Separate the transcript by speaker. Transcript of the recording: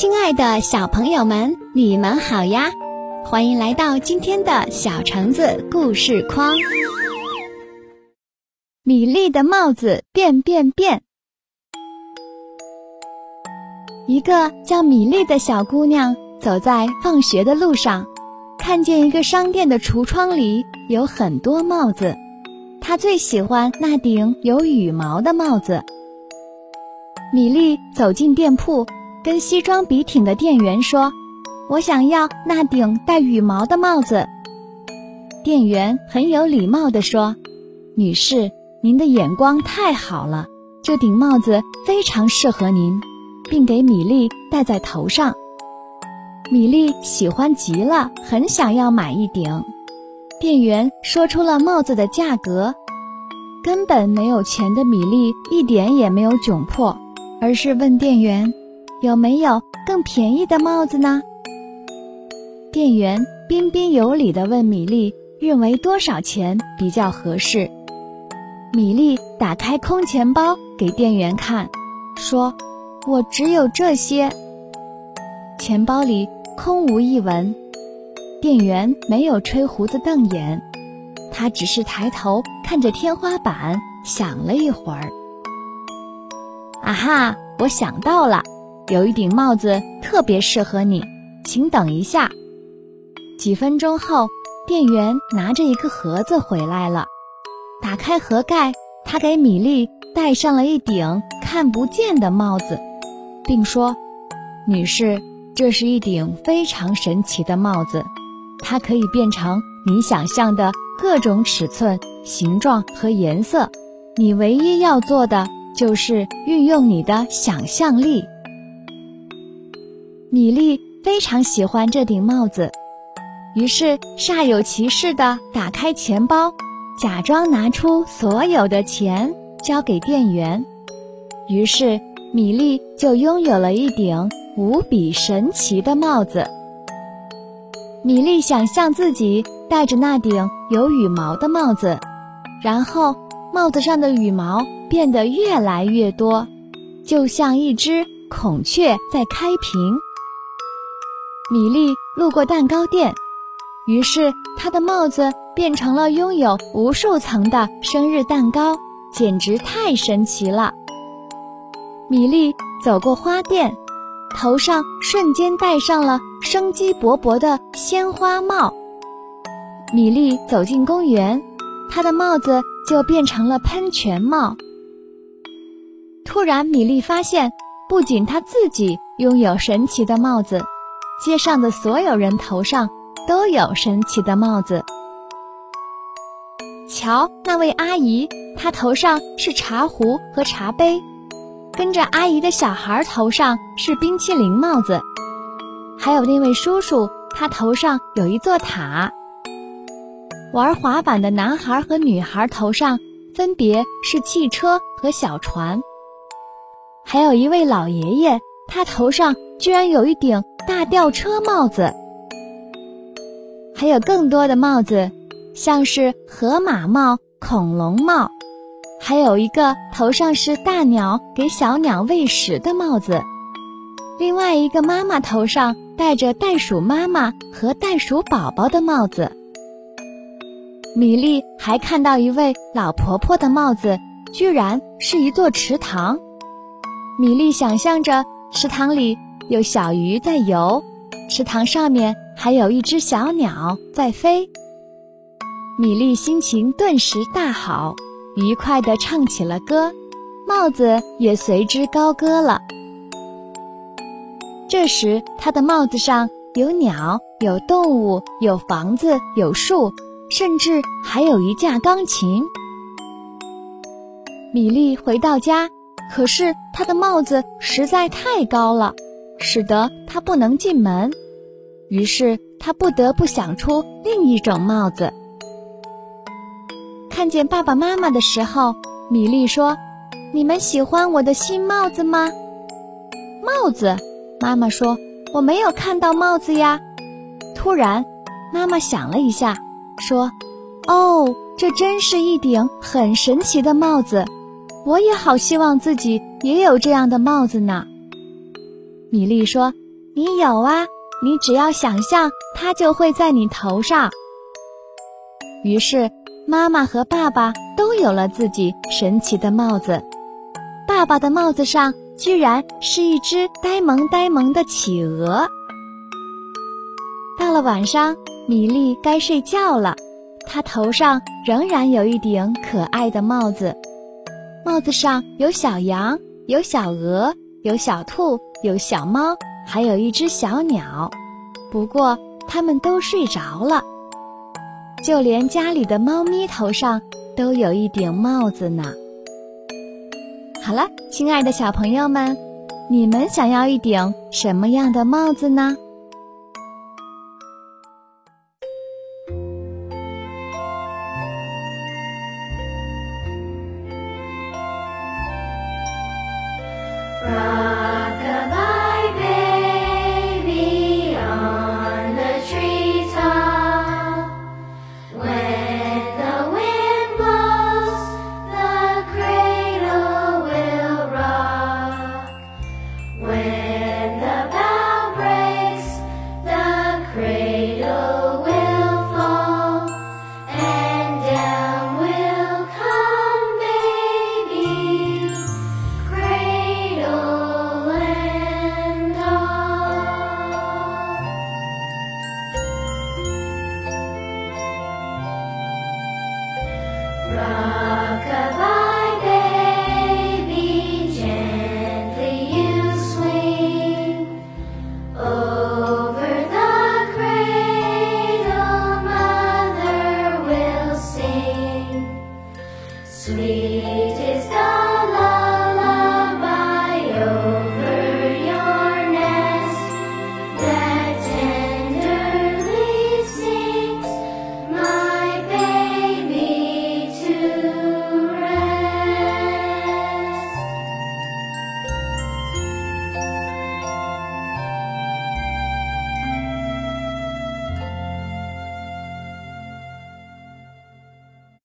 Speaker 1: 亲爱的小朋友们，你们好呀！欢迎来到今天的小橙子故事框。米粒的帽子变变变。一个叫米粒的小姑娘走在放学的路上，看见一个商店的橱窗里有很多帽子，她最喜欢那顶有羽毛的帽子。米粒走进店铺。跟西装笔挺的店员说：“我想要那顶带羽毛的帽子。”店员很有礼貌地说：“女士，您的眼光太好了，这顶帽子非常适合您，并给米粒戴在头上。”米粒喜欢极了，很想要买一顶。店员说出了帽子的价格，根本没有钱的米粒一点也没有窘迫，而是问店员。有没有更便宜的帽子呢？店员彬彬有礼地问米粒：“认为多少钱比较合适？”米粒打开空钱包给店员看，说：“我只有这些。”钱包里空无一文。店员没有吹胡子瞪眼，他只是抬头看着天花板，想了一会儿。啊哈，我想到了。有一顶帽子特别适合你，请等一下。几分钟后，店员拿着一个盒子回来了。打开盒盖，他给米粒戴上了一顶看不见的帽子，并说：“女士，这是一顶非常神奇的帽子，它可以变成你想象的各种尺寸、形状和颜色。你唯一要做的就是运用你的想象力。”米粒非常喜欢这顶帽子，于是煞有其事地打开钱包，假装拿出所有的钱交给店员。于是米粒就拥有了一顶无比神奇的帽子。米粒想象自己戴着那顶有羽毛的帽子，然后帽子上的羽毛变得越来越多，就像一只孔雀在开屏。米粒路过蛋糕店，于是她的帽子变成了拥有无数层的生日蛋糕，简直太神奇了。米粒走过花店，头上瞬间戴上了生机勃勃的鲜花帽。米粒走进公园，她的帽子就变成了喷泉帽。突然，米粒发现，不仅她自己拥有神奇的帽子。街上的所有人头上都有神奇的帽子。瞧，那位阿姨，她头上是茶壶和茶杯；跟着阿姨的小孩头上是冰淇淋帽子。还有那位叔叔，他头上有一座塔。玩滑板的男孩和女孩头上分别是汽车和小船。还有一位老爷爷，他头上居然有一顶。大吊车帽子，还有更多的帽子，像是河马帽、恐龙帽，还有一个头上是大鸟给小鸟喂食的帽子。另外一个妈妈头上戴着袋鼠妈妈和袋鼠宝宝的帽子。米莉还看到一位老婆婆的帽子，居然是一座池塘。米莉想象着池塘里。有小鱼在游，池塘上面还有一只小鸟在飞。米粒心情顿时大好，愉快地唱起了歌，帽子也随之高歌了。这时，他的帽子上有鸟，有动物，有房子，有树，甚至还有一架钢琴。米粒回到家，可是他的帽子实在太高了。使得他不能进门，于是他不得不想出另一种帽子。看见爸爸妈妈的时候，米莉说：“你们喜欢我的新帽子吗？”帽子，妈妈说：“我没有看到帽子呀。”突然，妈妈想了一下，说：“哦，这真是一顶很神奇的帽子，我也好希望自己也有这样的帽子呢。”米莉说：“你有啊，你只要想象，它就会在你头上。于是，妈妈和爸爸都有了自己神奇的帽子。爸爸的帽子上居然是一只呆萌呆萌的企鹅。到了晚上，米粒该睡觉了，她头上仍然有一顶可爱的帽子，帽子上有小羊，有小鹅，有小兔，有小猫，还有一只小鸟。不过，它们都睡着了。就连家里的猫咪头上都有一顶帽子呢。好了，亲爱的小朋友们，你们想要一顶什么样的帽子呢？